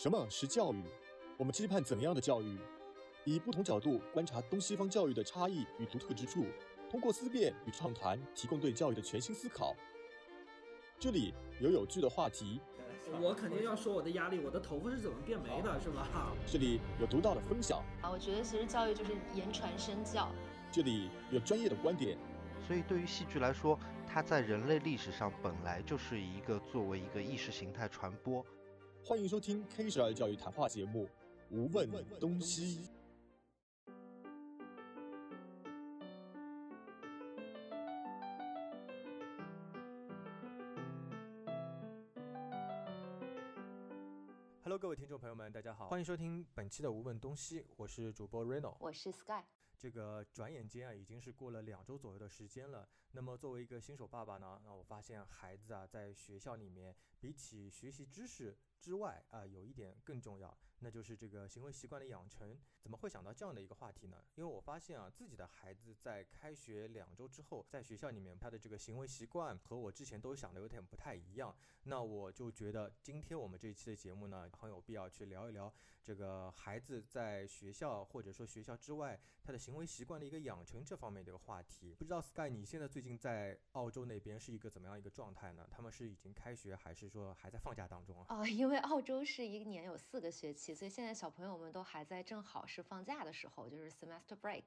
什么是教育？我们期盼怎样的教育？以不同角度观察东西方教育的差异与独特之处，通过思辨与畅谈，提供对教育的全新思考。这里有有趣的话题，我肯定要说我的压力，我的头发是怎么变没的，是吧？这里有独到的分享，啊，我觉得其实教育就是言传身教。这里有专业的观点，所以对于戏剧来说，它在人类历史上本来就是一个作为一个意识形态传播。欢迎收听 K 十二教育谈话节目《无问东西》。Hello，各位听众朋友们，大家好，欢迎收听本期的《无问东西》，我是主播 Reno。我是 Sky，这个转眼间啊，已经是过了两周左右的时间了。那么作为一个新手爸爸呢，那我发现孩子啊，在学校里面比起学习知识之外啊，有一点更重要，那就是这个行为习惯的养成。怎么会想到这样的一个话题呢？因为我发现啊，自己的孩子在开学两周之后，在学校里面他的这个行为习惯和我之前都想的有点不太一样。那我就觉得今天我们这一期的节目呢，很有必要去聊一聊这个孩子在学校或者说学校之外他的行为习惯的一个养成这方面的一个话题。不知道 Sky 你现在最近在澳洲那边是一个怎么样一个状态呢？他们是已经开学，还是说还在放假当中啊？啊、因为澳洲是一年有四个学期，所以现在小朋友们都还在正好是放假的时候，就是 semester break。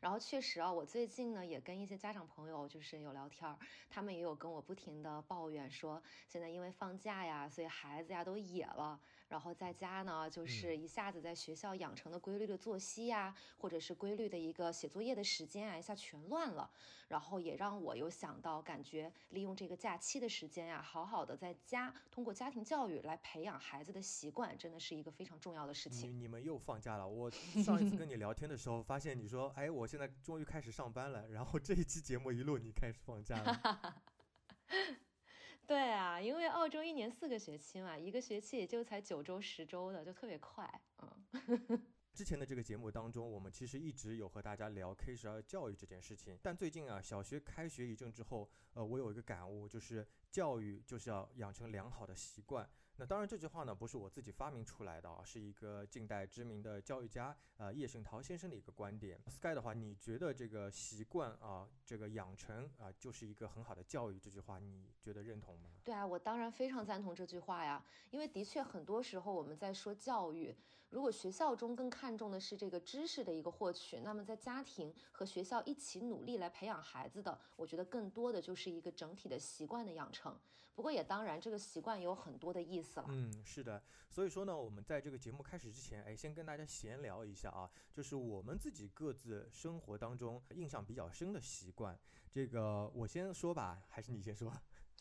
然后确实啊，我最近呢也跟一些家长朋友就是有聊天，他们也有跟我不停的抱怨说，现在因为放假呀，所以孩子呀都野了，然后在家呢就是一下子在学校养成的规律的作息呀，或者是规律的一个写作业的时间啊，一下全乱了。然后也让我有想到，感觉利用这个假期的时间呀、好好的在家通过家庭教育来培养孩子的习惯，真的是一个非常重要的事你情。你们又放假了。我 上一次跟你聊天的时候，发现你说，哎，我现在终于开始上班了。然后这一期节目一录，你开始放假了。对啊，因为澳洲一年四个学期嘛，一个学期也就才九周十周的，就特别快。嗯，之前的这个节目当中，我们其实一直有和大家聊 K 十二教育这件事情，但最近啊，小学开学一阵之后，呃，我有一个感悟，就是教育就是要养成良好的习惯。那当然，这句话呢不是我自己发明出来的啊，是一个近代知名的教育家呃叶圣陶先生的一个观点。Sky 的话，你觉得这个习惯啊，这个养成啊，就是一个很好的教育？这句话你觉得认同吗？对啊，我当然非常赞同这句话呀，因为的确很多时候我们在说教育，如果学校中更看重的是这个知识的一个获取，那么在家庭和学校一起努力来培养孩子的，我觉得更多的就是一个整体的习惯的养成。不过也当然，这个习惯也有很多的意思了。嗯，是的，所以说呢，我们在这个节目开始之前，哎，先跟大家闲聊一下啊，就是我们自己各自生活当中印象比较深的习惯。这个我先说吧，还是你先说？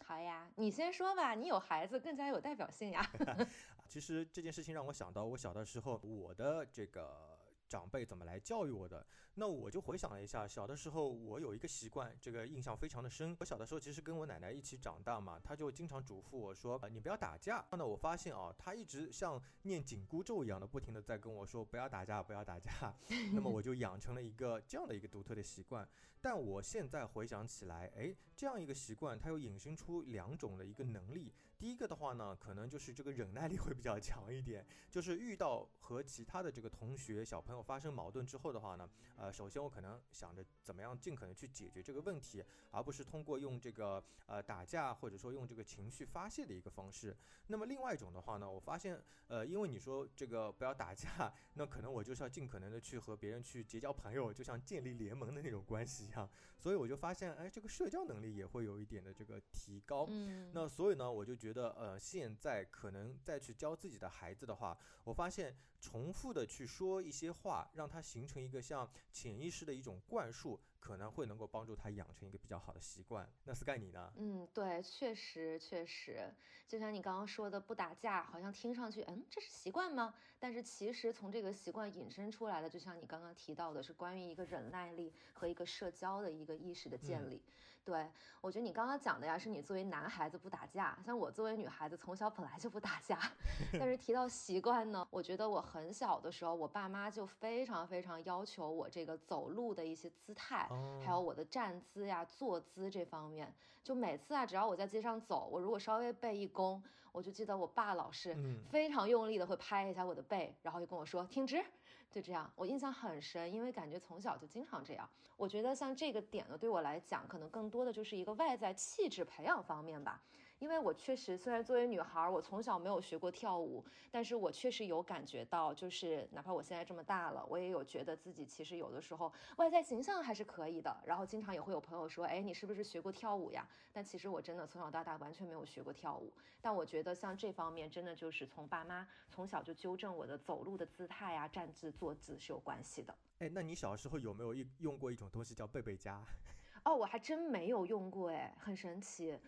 好呀，你先说吧，你有孩子更加有代表性呀。其实这件事情让我想到，我小的时候，我的这个。长辈怎么来教育我的？那我就回想了一下，小的时候我有一个习惯，这个印象非常的深。我小的时候其实跟我奶奶一起长大嘛，她就经常嘱咐我说：“呃、你不要打架。”那我发现啊，她一直像念紧箍咒一样的，不停的在跟我说：“不要打架，不要打架。”那么我就养成了一个这样的一个独特的习惯。但我现在回想起来，哎，这样一个习惯，它又引申出两种的一个能力。第一个的话呢，可能就是这个忍耐力会比较强一点，就是遇到和其他的这个同学小朋友。发生矛盾之后的话呢，呃，首先我可能想着怎么样尽可能去解决这个问题，而不是通过用这个呃打架或者说用这个情绪发泄的一个方式。那么另外一种的话呢，我发现呃，因为你说这个不要打架，那可能我就是要尽可能的去和别人去结交朋友，就像建立联盟的那种关系一样。所以我就发现，哎，这个社交能力也会有一点的这个提高。嗯，那所以呢，我就觉得呃，现在可能再去教自己的孩子的话，我发现重复的去说一些话。让他形成一个像潜意识的一种灌输，可能会能够帮助他养成一个比较好的习惯。那 Sky 你呢？嗯，对，确实确实，就像你刚刚说的，不打架，好像听上去，嗯，这是习惯吗？但是其实从这个习惯引申出来的，就像你刚刚提到的，是关于一个忍耐力和一个社交的一个意识的建立。嗯、对我觉得你刚刚讲的呀，是你作为男孩子不打架，像我作为女孩子，从小本来就不打架。但是提到习惯呢，我觉得我很小的时候，我爸妈就非常非常要求我这个走路的一些姿态，哦、还有我的站姿呀、坐姿这方面。就每次啊，只要我在街上走，我如果稍微背一弓，我就记得我爸老是嗯非常用力的会拍一下我的背，然后就跟我说挺直，就这样，我印象很深，因为感觉从小就经常这样。我觉得像这个点呢，对我来讲，可能更多的就是一个外在气质培养方面吧。因为我确实，虽然作为女孩，我从小没有学过跳舞，但是我确实有感觉到，就是哪怕我现在这么大了，我也有觉得自己其实有的时候外在形象还是可以的。然后经常也会有朋友说，哎，你是不是学过跳舞呀？但其实我真的从小到大完全没有学过跳舞。但我觉得像这方面，真的就是从爸妈从小就纠正我的走路的姿态呀、站姿、坐姿是有关系的。哎，那你小时候有没有一用过一种东西叫贝贝夹？哦，我还真没有用过，哎，很神奇。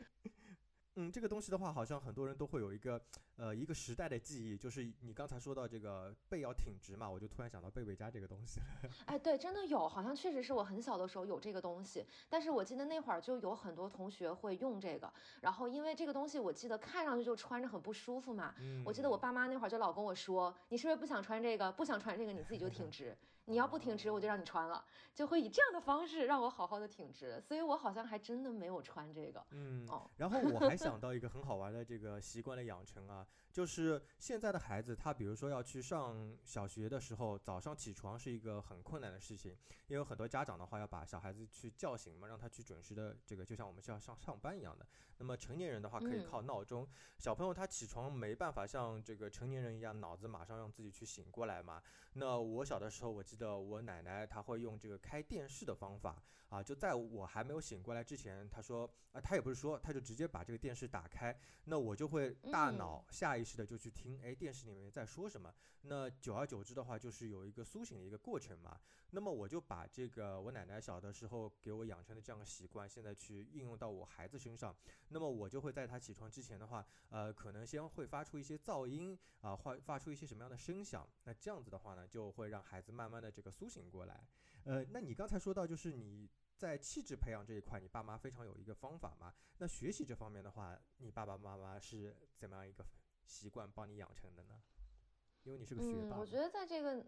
嗯，这个东西的话，好像很多人都会有一个呃一个时代的记忆，就是你刚才说到这个背要挺直嘛，我就突然想到贝贝佳这个东西了。哎，对，真的有，好像确实是我很小的时候有这个东西，但是我记得那会儿就有很多同学会用这个，然后因为这个东西，我记得看上去就穿着很不舒服嘛。嗯，我记得我爸妈那会儿就老跟我说，你是不是不想穿这个？不想穿这个，你自己就挺直。你要不挺直，我就让你穿了，就会以这样的方式让我好好的挺直。所以我好像还真的没有穿这个。嗯哦，然后我还想 到一个很好玩的这个习惯的养成啊，就是现在的孩子，他比如说要去上小学的时候，早上起床是一个很困难的事情，因为很多家长的话要把小孩子去叫醒嘛，让他去准时的这个，就像我们是要上上班一样的。那么成年人的话可以嗯靠闹钟，小朋友他起床没办法像这个成年人一样，脑子马上让自己去醒过来嘛。那我小的时候，我记得我奶奶她会用这个开电视的方法啊，就在我还没有醒过来之前，他说啊，他也不是说，他就直接把这个电视打开，那我就会大嗯脑下意识的就去听，哎，电视里面在说什么。那久而久之的话，就是有一个苏醒的一个过程嘛。那么我就把这个我奶奶小的时候给我养成的这样的习惯，现在去应用到我孩子身上。那么我就会在他起床之前的话，呃，可能先会发出一些噪音啊，发、发出一些什么样的声响。那这样子的话呢，就会让孩子慢慢的这个苏醒过来。呃，那你刚才说到就是你在气质培养这一块，你爸妈非常有一个方法嘛？那学习这方面的话，你爸爸妈妈是怎么样一个习惯帮你养成的呢？因为你是个学嗯，霸嘛，我觉得在这个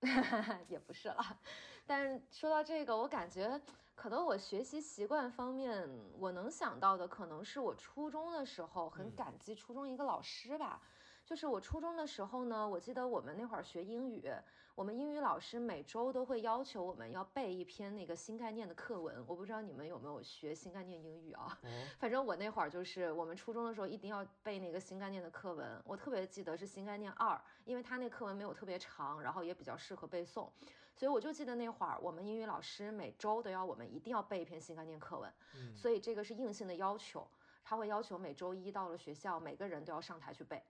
也不是了，但是说到这个，我感觉可能我学习习惯方面，我能想到的可能是我初中的时候很嗯感激初中一个老师吧。就是我初中的时候呢，我记得我们那会儿学英语，我们英语老师每周都会要求我们要背一篇那个新概念的课文。我不知道你们有没有学新概念英语啊？嗯，反正我那会儿就是我们初中的时候一定要背那个新概念的课文，我特别记得是新概念二，因为它那课文没有特别长，然后也比较适合背诵，所以我就记得那会儿我们英语老师每周都要我们一定要背一篇新概念课文，嗯，所以这个是硬性的要求，他会要求每周一到了学校每个人都要上台去背，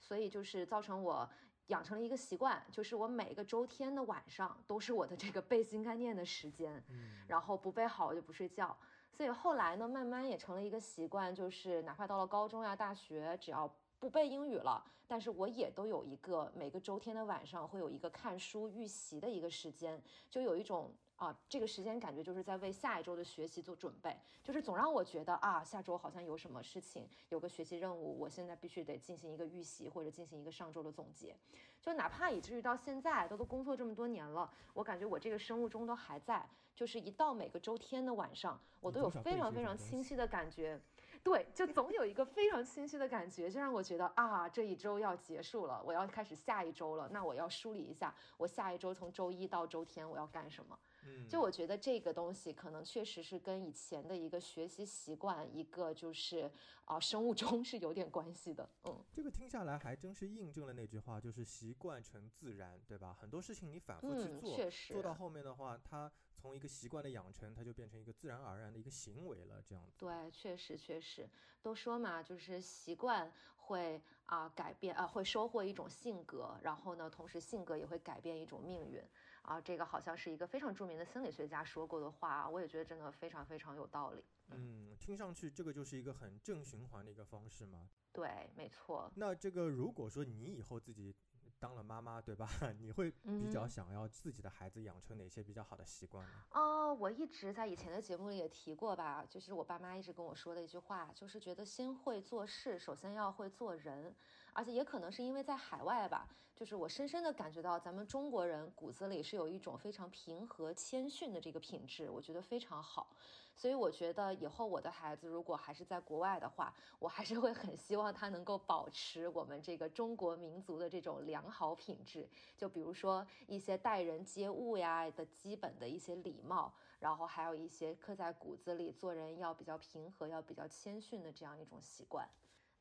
所以就是造成我。养成了一个习惯，就是我每个周天的晚上都是我的这个背新概念的时间，嗯，然后不背好我就不睡觉。所以后来呢，慢慢也成了一个习惯，就是哪怕到了高中呀、大学，只要不背英语了，但是我也都有一个每个周天的晚上会有一个看书预习的一个时间，就有一种啊，这个时间感觉就是在为下一周的学习做准备，就是总让我觉得啊，下周好像有什么事情，有个学习任务，我现在必须得进行一个预习或者进行一个上周的总结。就哪怕以至于到现在都都工作这么多年了，我感觉我这个生物钟都还在，就是一到每个周天的晚上，我都有非常非常清晰的感觉。对，就总有一个非常清晰的感觉，就让我觉得啊，这一周要结束了，我要开始下一周了。那我要梳理一下，我下一周从周一到周天我要干什么。嗯，就我觉得这个东西可能确实是跟以前的一个学习习惯，一个就是啊、生物钟是有点关系的。嗯，这个听下来还真是印证了那句话，就是习惯成自然，对吧？很多事情你反复去嗯，做，确实做到后面的话，它从一个习惯的养成，它就变成一个自然而然的一个行为了，这样子。对，确实确实，都说嘛，就是习惯会啊、改变啊、会收获一种性格，然后呢，同时性格也会改变一种命运啊。这个好像是一个非常著名的心理学家说过的话，我也觉得真的非常非常有道理。嗯，听上去这个就是一个很正循环的一个方式嘛。对，没错。那这个如果说你以后自己当了妈妈，对吧？你会比较嗯想要自己的孩子养成哪些比较好的习惯呢？哦，我一直在以前的节目里也提过吧，就是我爸妈一直跟我说的一句话，就是觉得先会做事，首先要会做人。而且也可能是因为在海外吧，就是我深深的感觉到咱们中国人骨子里是有一种非常平和谦逊的这个品质，我觉得非常好。所以我觉得以后我的孩子如果还是在国外的话，我还是会很希望他能够保持我们这个中国民族的这种良好品质。就比如说一些待人接物呀的基本的一些礼貌，然后还有一些刻在骨子里做人要比较平和、要比较谦逊的这样一种习惯。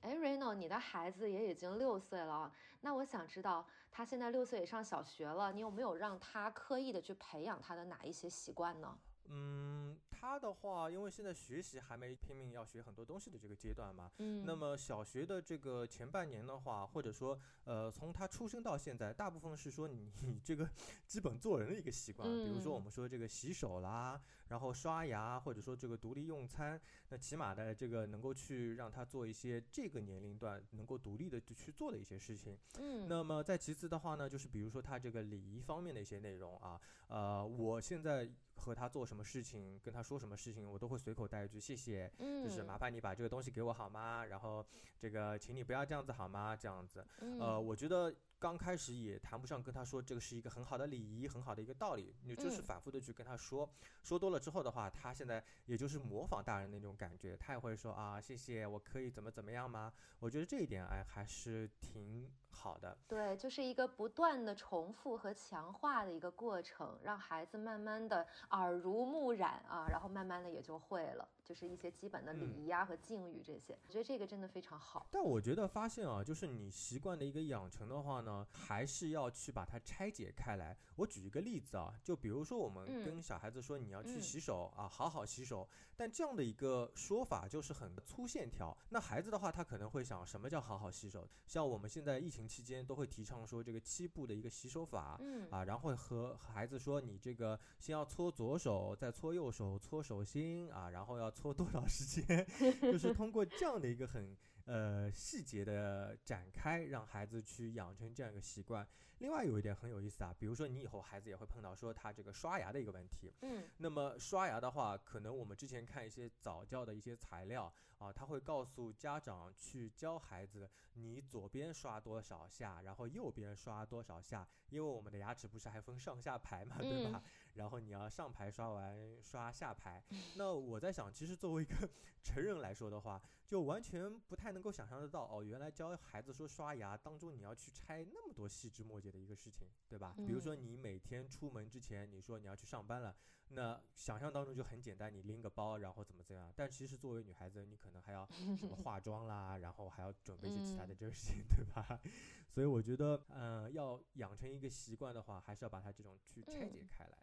哎，Reno，你的孩子也已经六岁了，那我想知道他现在六岁也上小学了，你有没有让他刻意的去培养他的哪一些习惯呢？嗯，他的话，因为现在学习还没拼命要学很多东西的这个阶段嘛，嗯，那么小学的这个前半年的话，或者说，呃，从他出生到现在，大部分是说你 这个基本做人的一个习惯，比如说我们说这个洗手啦，然后刷牙，或者说这个独立用餐，那起码的这个能够去让他做一些这个年龄段能够独立的去做的一些事情，嗯，那么再其次的话呢，就是比如说他这个礼仪方面的一些内容啊，呃，我现在。和他做什么事情，跟他说什么事情，我都会随口带一句谢谢，就是麻烦你把这个东西给我好吗？然后这个，请你不要这样子好吗？这样子，呃，我觉得。刚开始也谈不上跟他说这个是一个很好的礼仪，很好的一个道理，你就是反复的去跟他说，说多了之后的话，他现在也就是模仿大人那种感觉，他也会说啊，谢谢，我可以怎么怎么样吗？我觉得这一点哎还是挺好的。对，就是一个不断的重复和强化的一个过程，让孩子慢慢的耳濡目染啊，然后慢慢的也就会了。就是一些基本的礼仪啊和敬语这些，我觉得这个真的非常好。但我觉得发现啊，就是你习惯的一个养成的话呢，还是要去把它拆解开来。我举一个例子啊，就比如说我们跟小孩子说你要去洗手啊，好好洗手。但这样的一个说法就是很粗线条。那孩子的话，他可能会想，什么叫好好洗手？像我们现在疫情期间都会提倡说这个七步的一个洗手法，嗯啊，然后和孩子说，你这个先要搓左手，再搓右手，搓手心啊，然后要。搓多少时间？就是通过这样的一个很呃细节的展开，让孩子去养成这样一个习惯。另外有一点很有意思啊，比如说你以后孩子也会碰到说他这个刷牙的一个问题。嗯，那么刷牙的话，可能我们之前看一些早教的一些材料啊，他会告诉家长去教孩子，你左边刷多少下，然后右边刷多少下，因为我们的牙齿不是还分上下排嘛，对吧？然后你要上排刷完刷下排。那我在想，其实作为一个 成人来说的话，就完全不太能够想象得到哦，原来教孩子说刷牙当中你要去拆那么多细枝末节的一个事情，对吧？比如说你每天出门之前，你说你要去上班了，那想象当中就很简单，你拎个包，然后怎么怎样？但其实作为女孩子，你可能还要什么化妆啦，然后还要准备一些其他的这个事情，对吧？所以我觉得，嗯，要养成一个习惯的话，还是要把它这种去拆解开来。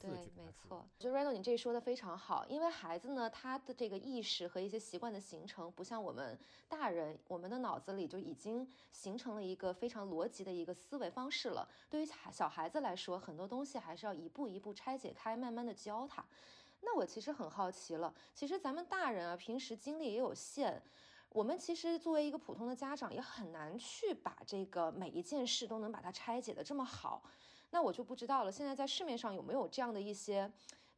对，没错，就 Reno，你这说的非常好。因为孩子呢，他的这个意识和一些习惯的形成，不像我们大人，我们的脑子里就已经形成了一个非常逻辑的一个思维方式了。对于小孩子来说，很多东西还是要一步一步拆解开，慢慢的教他。那我其实很好奇了，其实咱们大人啊，平时精力也有限，我们其实作为一个普通的家长，也很难去把这个每一件事都能把它拆解的这么好。那我就不知道了。现在在市面上有没有这样的一些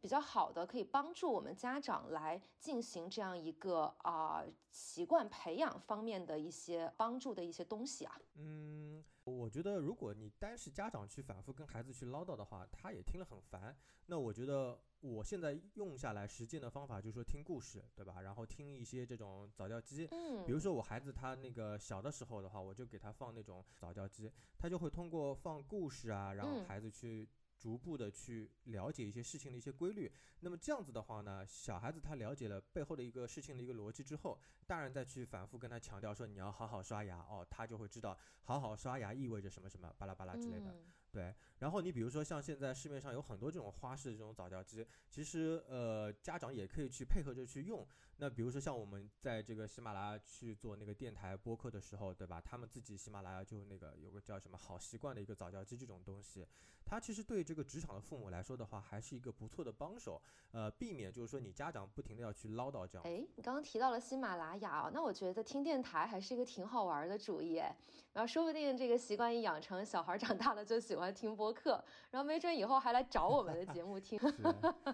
比较好的，可以帮助我们家长来进行这样一个啊习惯培养方面的一些帮助的一些东西啊？嗯，我觉得如果你单是家长去反复跟孩子去唠叨的话，他也听了很烦。那我觉得我现在用下来实践的方法就是说听故事，对吧？然后听一些这种早教机。嗯，比如说我孩子他那个小的时候的话，我就给他放那种早教机，他就会通过放故事啊，让孩子去。逐步的去了解一些事情的一些规律，那么这样子的话呢，小孩子他了解了背后的一个事情的一个逻辑之后，大人再去反复跟他强调说你要好好刷牙哦，他就会知道好好刷牙意味着什么什么巴拉巴拉之类的。对，然后你比如说像现在市面上有很多这种花式的这种早教机，其实呃家长也可以去配合着去用。那比如说像我们在这个喜马拉雅去做那个电台播客的时候，对吧？他们自己喜马拉雅就那个有个叫什么好习惯的一个早教机这种东西，它其实对这个职场的父母来说的话，还是一个不错的帮手。呃，避免就是说你家长不停的要去唠叨这样。哎，你刚刚提到了喜马拉雅啊，那我觉得听电台还是一个挺好玩的主意哎。然后说不定这个习惯一养成，小孩长大了就喜欢。欢听播客，然后没准以后还来找我们的节目听。是，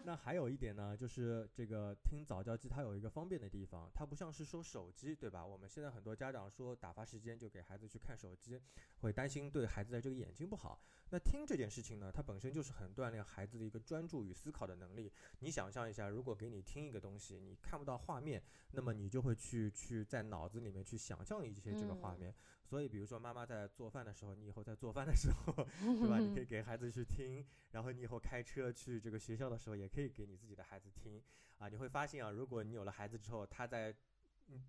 那还有一点呢，就是这个听早教机，它有一个方便的地方，它不像是说手机，对吧？我们现在很多家长说打发时间就给孩子去看手机，会担心对孩子的这个眼睛不好。那听这件事情呢，它本身就是很锻炼孩子的一个专注与思考的能力。你想象一下，如果给你听一个东西，你看不到画面，那么你就会去去在脑子里面去想象一些这个画面。所以，比如说妈妈在做饭的时候，你以后在做饭的时候，对吧？你可以 给孩子去听，然后你以后开车去这个学校的时候，也可以给你自己的孩子听。啊，你会发现啊，如果你有了孩子之后，他在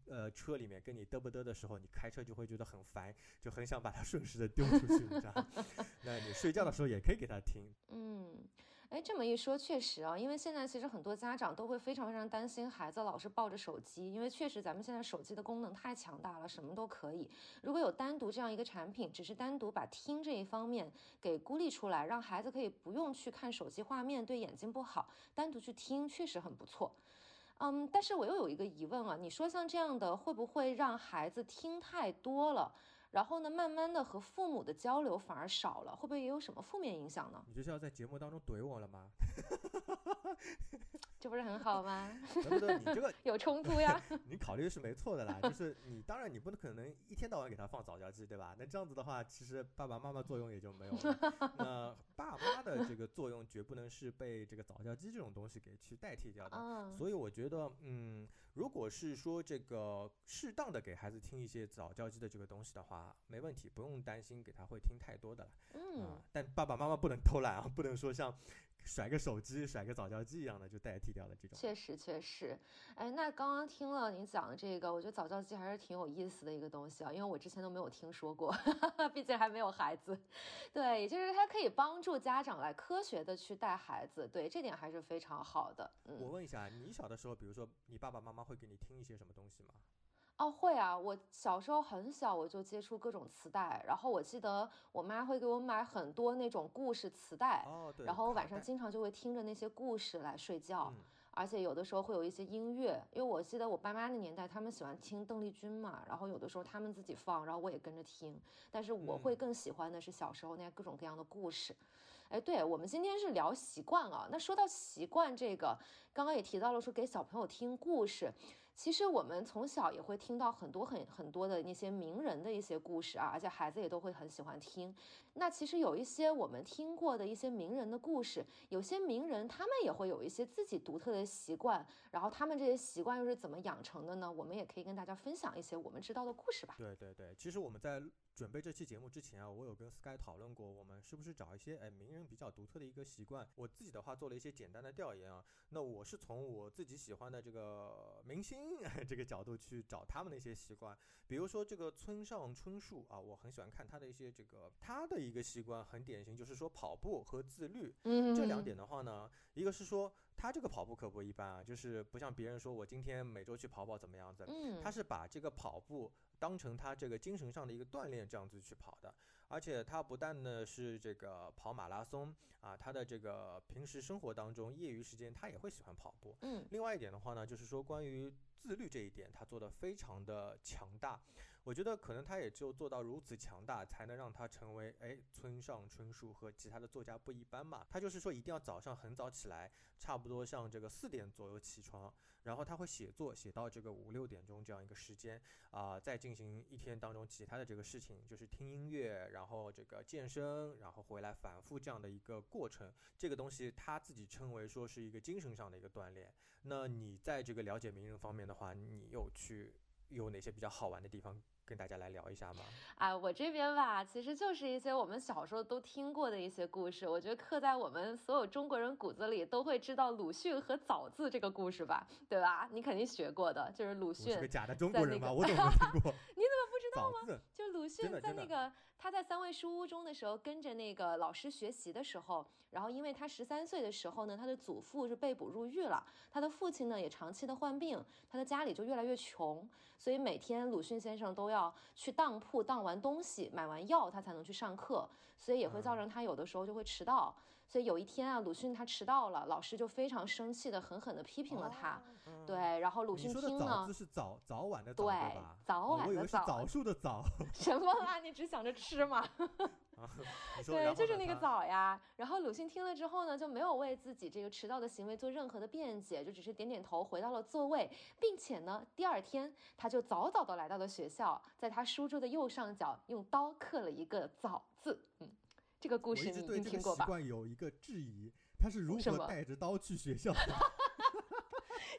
呃车里面跟你嘚啵嘚的时候，你开车就会觉得很烦，就很想把它 顺势的丢出去，你知道？那你睡觉的时候也可以给他听。嗯。哎，这么一说，确实啊，因为现在其实很多家长都会非常非常担心孩子老是抱着手机，因为确实咱们现在手机的功能太强大了，什么都可以。如果有单独这样一个产品，只是单独把听这一方面给孤立出来，让孩子可以不用去看手机画面，对眼睛不好，单独去听，确实很不错。嗯，但是我又有一个疑问啊，你说像这样的会不会让孩子听太多了？然后呢，慢慢的和父母的交流反而少了，会不会也有什么负面影响呢？你这是要在节目当中怼我了吗？这不是很好吗？不对，你这个有冲突呀。你考虑是没错的啦，就是你当然你不能可能一天到晚给他放早教机，对吧？那这样子的话，其实爸爸妈妈作用也就没有了。那 爸妈的这个作用绝不能是被这个早教机这种东西给去代替掉的。所以我觉得，嗯。如果是说这个适当的给孩子听一些早教机的这个东西的话，没问题，不用担心给他会听太多的了。嗯，但爸爸妈妈不能偷懒啊，不能说像。甩个手机、甩个早教机一样的就代替掉了这种。确实确实，哎，那刚刚听了您讲的这个，我觉得早教机还是挺有意思的一个东西啊，因为我之前都没有听说过，毕竟还没有孩子。对，也就是它可以帮助家长来科学的去带孩子，对，这点还是非常好的。嗯，我问一下，你小的时候，比如说你爸爸妈妈会给你听一些什么东西吗？哦，会啊！我小时候很小，我就接触各种磁带，然后我记得我妈会给我买很多那种故事磁带，哦，对，然后我晚上经常就会听着那些故事来睡觉，而且有的时候会有一些音乐，因为我记得我爸妈那年代他们喜欢听邓丽君嘛，然后有的时候他们自己放，然后我也跟着听，但是我会更喜欢的是小时候那些各种各样的故事。哎，对我们今天是聊习惯啊，那说到习惯这个，刚刚也提到了说给小朋友听故事。其实我们从小也会听到很多很很多的那些名人的一些故事啊，而且孩子也都会很喜欢听。那其实有一些我们听过的一些名人的故事，有些名人他们也会有一些自己独特的习惯，然后他们这些习惯又是怎么养成的呢？我们也可以跟大家分享一些我们知道的故事吧。对对对，其实我们在。准备这期节目之前啊，我有跟 Sky 讨论过，我们是不是找一些哎名人比较独特的一个习惯。我自己的话做了一些简单的调研啊，那我是从我自己喜欢的这个明星 这个角度去找他们的一些习惯。比如说这个村上春树啊，我很喜欢看他的一些这个他的一个习惯很典型，就是说跑步和自律。嗯，这两点的话呢，一个是说他这个跑步可不一般啊，就是不像别人说我今天每周去跑跑怎么样子，嗯，他是把这个跑步。当成他这个精神上的一个锻炼，这样子去跑的，而且他不但呢是这个跑马拉松啊，他的这个平时生活当中业余时间他也会喜欢跑步。嗯，另外一点的话呢，就是说关于自律这一点，他做的非常的强大。我觉得可能他也就做到如此强大，才能让他成为哎村上春树和其他的作家不一般嘛。他就是说一定要早上很早起来，差不多像这个四点左右起床。然后他会写作，写到这个五六点钟这样一个时间啊，再进行一天当中其他的这个事情，就是听音乐，然后这个健身，然后回来反复这样的一个过程。这个东西他自己称为说是一个精神上的一个锻炼。那你在这个了解名人方面的话，你有去有哪些比较好玩的地方？跟大家来聊一下吗？啊，我这边吧，其实就是一些我们小时候都听过的一些故事。我觉得刻在我们所有中国人骨子里，都会知道鲁迅和枣字这个故事吧，对吧？你肯定学过的，就是鲁迅。是个假的中国人吗？我怎么没听过？知道吗？就鲁迅在那个。他在三味书屋中的时候，跟着那个老师学习的时候，然后因为他十三岁的时候呢，他的祖父是被捕入狱了，他的父亲呢也长期的患病，他的家里就越来越穷，所以每天鲁迅先生都要去当铺当完东西，买完药他才能去上课，所以也会造成他有的时候就会迟到。所以有一天啊，鲁迅他迟到了，老师就非常生气的，狠狠的批评了他。对，然后鲁迅听了，字是早早晚的早，对早晚的早，我以为是枣树的枣。什么啊？你只想着吃吗？对，就是那个呢他枣呀。然后鲁迅听了之后呢，就没有为自己这个迟到的行为做任何的辩解，就只是点点头，回到了座位，并且呢，第二天他就早早的来到了学校，在他书桌的右上角用刀刻了一个“早”字。嗯，这个故事你一直对这个习？惯有一个质疑，他是如何带着刀去学校的？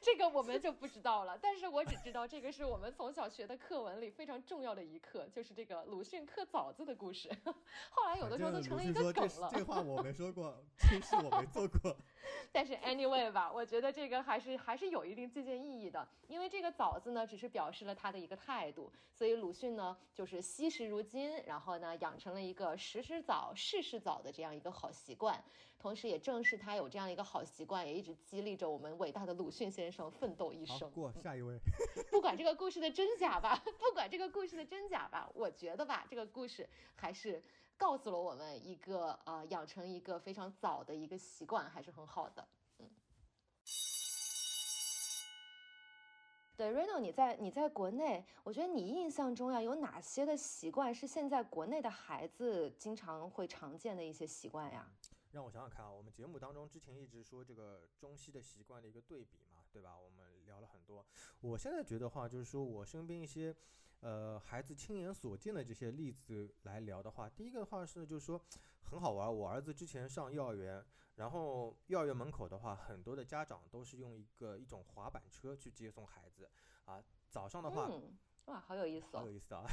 这个我们就不知道了，但是我只知道这个是我们从小学的课文里非常重要的一课，就是这个鲁迅刻枣子的故事。后来有的时候都成了一个梗了。这话我没说过，这事我没做过。但是 anyway 吧，我觉得这个还是还是有一定借鉴意义的，因为这个枣子呢，只是表示了他的一个态度，所以鲁迅呢就是惜时如金，然后呢养成了一个时时早、事事早的这样一个好习惯，同时也正是他有这样一个好习惯，也一直激励着我们伟大的鲁迅先生奋斗一，生。过下一位。不管这个故事的真假吧，不管这个故事的真假吧，我觉得吧，这个故事还是告诉了我们一个呃，养成一个非常早的一个习惯，还是很好的。嗯，对，Reno，你在你在国内，我觉得你印象中呀，有哪些的习惯是现在国内的孩子经常会常见的一些习惯呀？让我想想看啊，我们节目当中之前一直说这个中西的习惯的一个对比嘛，对吧？我们聊了很多。我现在觉得话，就是说我身边一些，呃，孩子亲眼所见的这些例子来聊的话，第一个的话是就是说很好玩儿。我儿子之前上幼儿园，然后幼儿园门口的话，很多的家长都是用一个一种滑板车去接送孩子啊。早上的话，嗯，哇，好有意思哦好有。意思啊。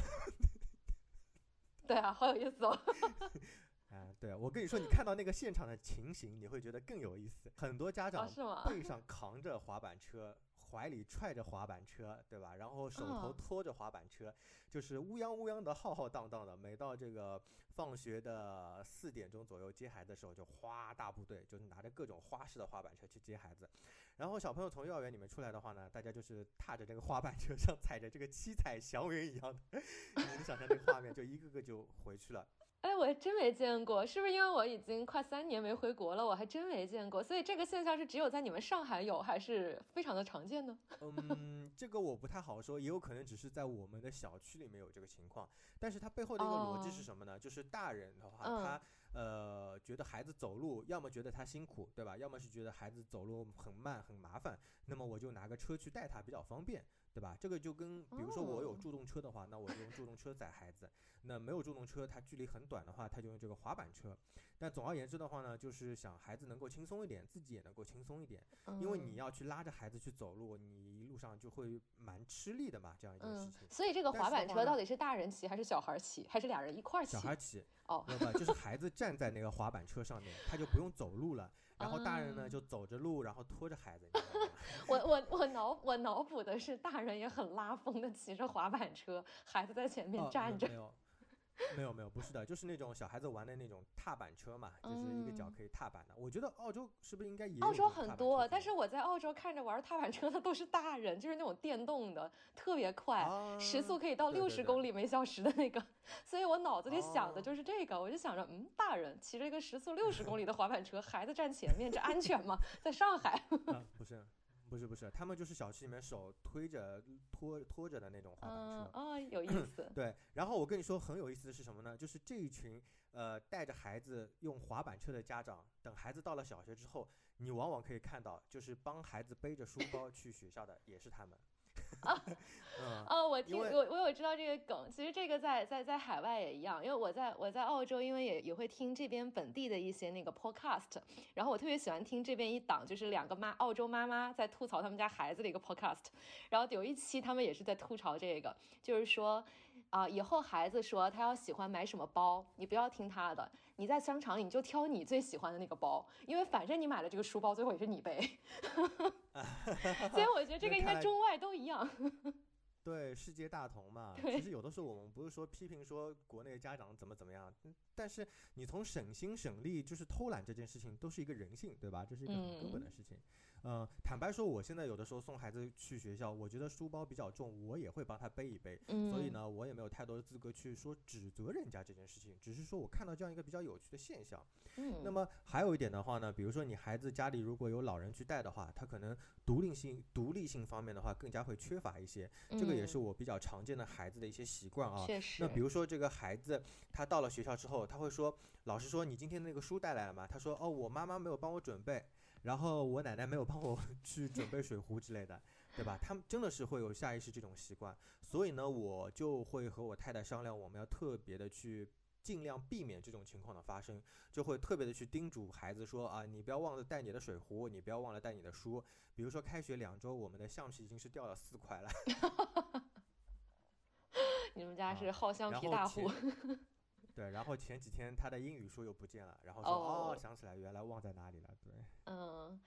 对啊，好有意思哦。啊，对，我跟你说，你看到那个现场的情形，你会觉得更有意思。很多家哦，长？背上扛着滑板车，怀里揣着滑板车，对吧？然后手头嗯拖着滑板车，就是乌泱乌泱的浩浩荡荡的。每到这个放学的四点钟左右接孩子的时候，就哗大部队，就是拿着各种花式的滑板车去接孩子。然后小朋友从幼儿园里面出来的话呢，大家就是踏着这个滑板车上踩着这个七彩祥云一样的，你能想象这个画面，就一个个就回去了。哎，我还真没见过，是不是因为我已经快三年没回国了，我还真没见过，所以这个现象是只有在你们上海有，还是非常的常见呢？嗯，这个我不太好说，也有可能只是在我们的小区里面有这个情况。但是它背后的一个逻辑是哦什么呢？就是大人的话，嗯他呃觉得孩子走路，要么觉得他辛苦，对吧？要么是觉得孩子走路很慢很麻烦，那么我就拿个车去带他比较方便，对吧？这个就跟比如说我有哦助动车的话，那我就用助动车载孩子；那没有助动车，他距离很短的话，他就用这个滑板车。但总而言之的话呢，就是想孩子能够轻松一点，自己也能够轻松一点。因为你嗯要去拉着孩子去走路，你一路上就会蛮吃力的嘛，这样一件事嗯情。，所以这个滑板车到底是大人骑还是小孩骑，还是俩人一块儿骑小？孩骑，哦，就是孩子站在那个滑板车上面，他就不用走路了，然后大人呢啊就走着路，然后拖着孩子，你知道吗？我我我脑我脑补的是大人也很拉风的骑着滑板车，孩子在前面哦站着没。有，没有 没有没有，不是的，就是那种小孩子玩的那种踏板车嘛，就是一个脚嗯可以踏板的。我觉得澳洲是不是应该也有澳洲很多，但是我在澳洲看着玩踏板车的都是大人，就是那种电动的，特别快，时速啊可以到六十公里每小时的那个。所以我脑子里想的哦就是这个，我就想着，嗯，大人骑着一个时速六十公里的滑板车，孩子站前面，这安全吗？在上海，啊，不是。不是不是，他们就是小区里面手推着拖拖着的那种滑板车嗯，啊，有意思。对，然后我跟你说很有意思的是什么呢？就是这一群呃带着孩子用滑板车的家长，等孩子到了小学之后，你往往可以看到，就是帮孩子背着书包去学校的也是他们。嗯，哦，我听我我有知道这个梗，其实这个在在在海外也一样，因为我在我在澳洲，因为也也会听这边本地的一些那个 podcast，然后我特别喜欢听这边一档，就是两个妈澳洲妈妈在吐槽他们家孩子的一个 podcast，然后有一期他们也是在吐槽这个，就是说啊、以后孩子说他要喜欢买什么包，你不要听他的，你在商场里你就挑你最喜欢的那个包，因为反正你买了这个书包，最后也是你背，所以我觉得这个应该中外都一样。对，世界大同嘛。其实有的时候我们不是说批评说国内家长怎么怎么样，嗯但是你从省心省力，就是偷懒这件事情，都是一个人性，对吧？这是一个很根本的嗯事情。嗯、坦白说，我现在有的时候送孩子去学校，我觉得书包比较重，我也会帮他背一背。嗯，所以，呢，我也没有太多的资格去说指责人家这件事情，只是说我看到这样一个比较有趣的现象。嗯，那么还有一点的话呢，比如说你孩子家里如果有老人去带的话，他可能独立性独立性方面的话更加会缺乏一些，这个也是嗯我比较常见的孩子的一些习惯啊。确实，那比如说这个孩子，他到了学校之后，他会说，老师说你今天那个书带来了吗？他说哦，我妈妈没有帮我准备，然后我奶奶没有帮我 去准备水壶之类的，对吧？他们真的是会有下意识这种习惯，所以呢，我就会和我太太商量，我们要特别的去。尽量避免这种情况的发生，就会特别的去叮嘱孩子说啊，你不要忘了带你的水壶，你不要忘了带你的书。比如说开学两周，我们的橡皮已经是掉了四块了，你们家啊是好橡皮大户前，对，然后前几天他的英语书又不见了，然后说哦哦，想起来原来忘在哪里了，对，嗯，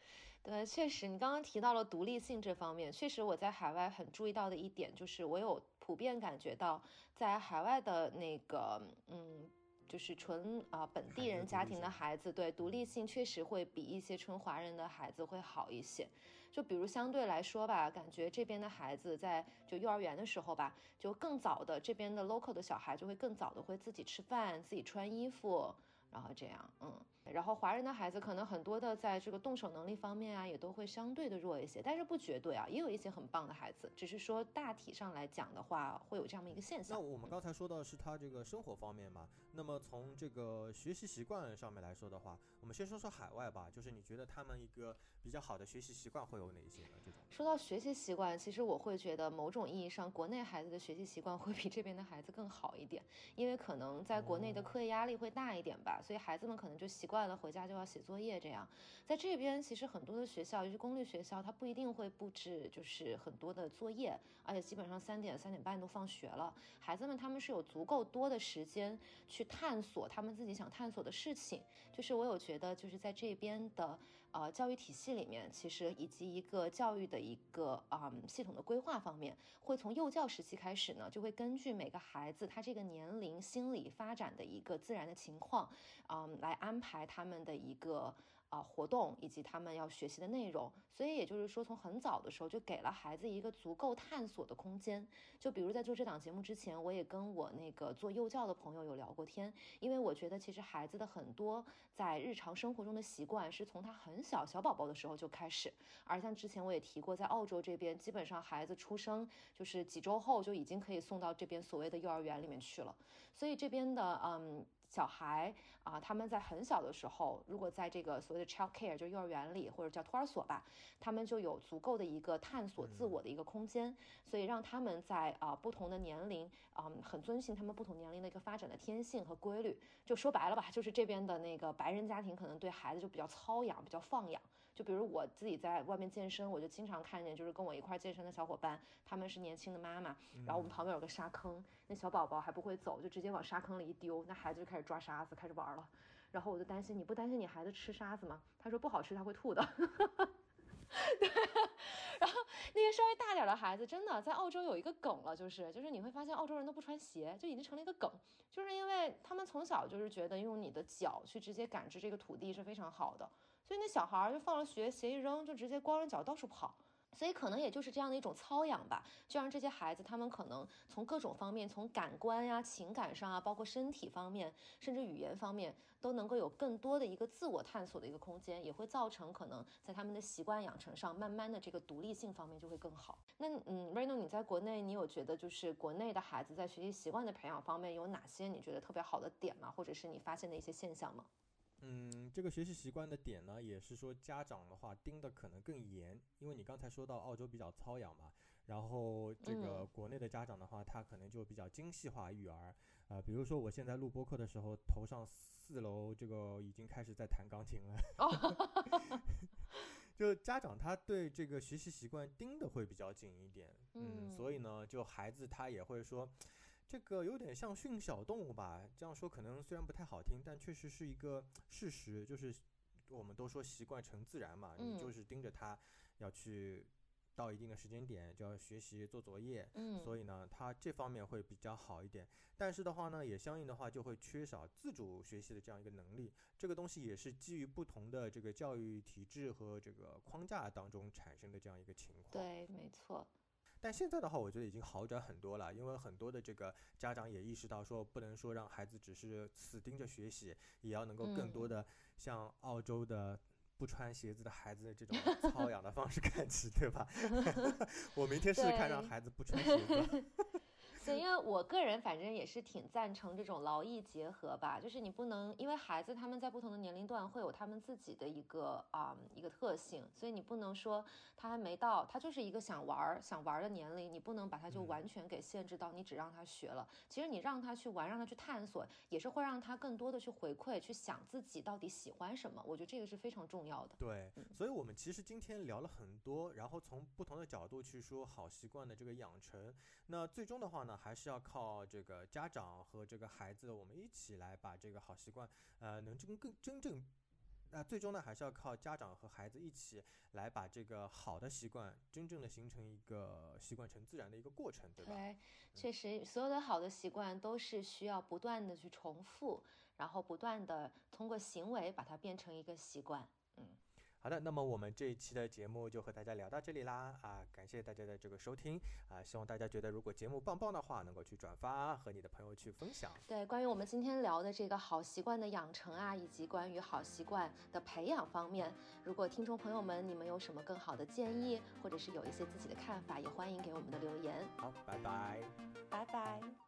对，确实，你刚刚提到了独立性这方面，确实我在海外很注意到的一点就是，我有普遍感觉到，在海外的那个，嗯，就是纯啊、本地人家庭的孩子，对独立性确实会比一些纯华人的孩子会好一些。就比如相对来说吧，感觉这边的孩子在就幼儿园的时候吧，就更早的这边的 local 的小孩就会更早的会自己吃饭、自己穿衣服，然后这样，嗯。然后华人的孩子可能很多的在这个动手能力方面啊，也都会相对的弱一些，但是不绝对啊，也有一些很棒的孩子，只是说大体上来讲的话，会有这样的一个现象那。我们刚才说到的是他这个生活方面嘛，那么从这个学习习惯上面来说的话，我们先说说海外吧，就是你觉得他们一个比较好的学习习惯会有哪些呢？这种说到学习习惯，其实我会觉得某种意义上，国内孩子的学习习惯会比这边的孩子更好一点，因为可能在国内的哦课业压力会大一点吧，所以孩子们可能就习惯了回家就要写作业这样。在这边，其实很多的学校，尤其公立学校，它不一定会布置就是很多的作业，而且基本上三点三点半都放学了，孩子们他们是有足够多的时间去探索他们自己想探索的事情。就是我有觉得，就是在这边的呃教育体系里面，其实以及一个教育的一个啊、嗯系统的规划方面，会从幼教时期开始呢，就会根据每个孩子他这个年龄心理发展的一个自然的情况，嗯，来安排他们的一个。啊、活动以及他们要学习的内容，所以也就是说，从很早的时候就给了孩子一个足够探索的空间。就比如在做这档节目之前，我也跟我那个做幼教的朋友有聊过天，因为我觉得其实孩子的很多在日常生活中的习惯是从他很小小宝宝的时候就开始，而像之前我也提过，在澳洲这边，基本上孩子出生就是几周后就已经可以送到这边所谓的幼儿园里面去了，所以这边的嗯。小孩啊，他们在很小的时候，如果在这个所谓的 child care 就幼儿园里或者叫托儿所吧，他们就有足够的一个探索自我的一个空间，所以让他们在啊、不同的年龄，啊，很遵循他们不同年龄的一个发展的天性和规律。就说白了吧，就是这边的那个白人家庭可能对孩子就比较操养，比较放养。就比如我自己在外面健身，我就经常看见，就是跟我一块儿健身的小伙伴，他们是年轻的妈妈，然后我们旁边有个沙坑，那小宝宝还不会走，就直接往沙坑里一丢，那孩子就开始抓沙子，开始玩了。然后我就担心，你不担心你孩子吃沙子吗？他说不好吃，他会吐的。对，然后那些稍微大点儿的孩子，真的在澳洲有一个梗了，就是就是你会发现澳洲人都不穿鞋，就已经成了一个梗，就是因为他们从小就是觉得用你的脚去直接感知这个土地是非常好的，所以那小孩儿就放了学，鞋一扔就直接光着脚到处跑。所以可能也就是这样的一种操养吧，就让这些孩子他们可能从各种方面，从感官呀、情感上啊，包括身体方面，甚至语言方面，都能够有更多的一个自我探索的一个空间，也会造成可能在他们的习惯养成上，慢慢的这个独立性方面就会更好。那嗯，Reno，你在国内，你有觉得就是国内的孩子在学习习惯的培养方面有哪些你觉得特别好的点吗？或者是你发现的一些现象吗？嗯，这个学习习惯的点呢，也是说家长的话盯的可能更严，因为你刚才说到澳洲比较操养嘛，然后这个嗯。国内的家长的话，他可能就比较精细化育儿，呃，比如说我现在录播课的时候，头上四楼这个已经开始在弹钢琴了，哦，就家长他对这个学习习惯盯的会比较紧一点，嗯所以呢，就孩子他也会说。这个有点像训小动物吧，这样说可能虽然不太好听，但确实是一个事实，就是我们都说习惯成自然嘛，你嗯就是盯着它要去到一定的时间点就要学习做作业，嗯，所以呢，他这方面会比较好一点。但是的话呢，也相应的话就会缺少自主学习的这样一个能力。这个东西也是基于不同的这个教育体制和这个框架当中产生的这样一个情况。对，没错。但现在的话，我觉得已经好转很多了，因为很多的这个家长也意识到说，不能说让孩子只是死盯着学习，也要能够更多嗯的像澳洲的。不穿鞋子的孩子这种操养的方式 看齐，对吧？我明天试试看，让孩子不穿鞋子。对，因为我个人反正也是挺赞成这种劳逸结合吧，就是你不能因为孩子他们在不同的年龄段会有他们自己的一个啊、一个特性，所以你不能说他还没到，他就是一个想玩想玩的年龄，你不能把他就嗯完全给限制到你只让他学了。其实你让他去玩，让他去探索，也是会让他更多的去回馈，去想自己到底喜欢什么。我觉得这个是非常重要的。对嗯，所以我们其实今天聊了很多，然后从不同的角度去说好习惯的这个养成。那最终的话呢，还是要靠这个家长和这个孩子，我们一起来把这个好习惯，呃，能真更真正。那最终呢，还是要靠家长和孩子一起来把这个好的习惯真正的形成一个习惯成自然的一个过程，对吧？对，确实，所有的好的习惯都是需要不断的去重复，然后不断的通过行为把它变成一个习惯。好的，那么我们这一期的节目就和大家聊到这里啦啊，感谢大家的这个收听啊，希望大家觉得如果节目棒棒的话，能够去转发和你的朋友去分享。对，关于我们今天聊的这个好习惯的养成啊，以及关于好习惯的培养方面，如果听众朋友们你们有什么更好的建议，或者是有一些自己的看法，也欢迎给我们的留言。好，拜拜。拜拜。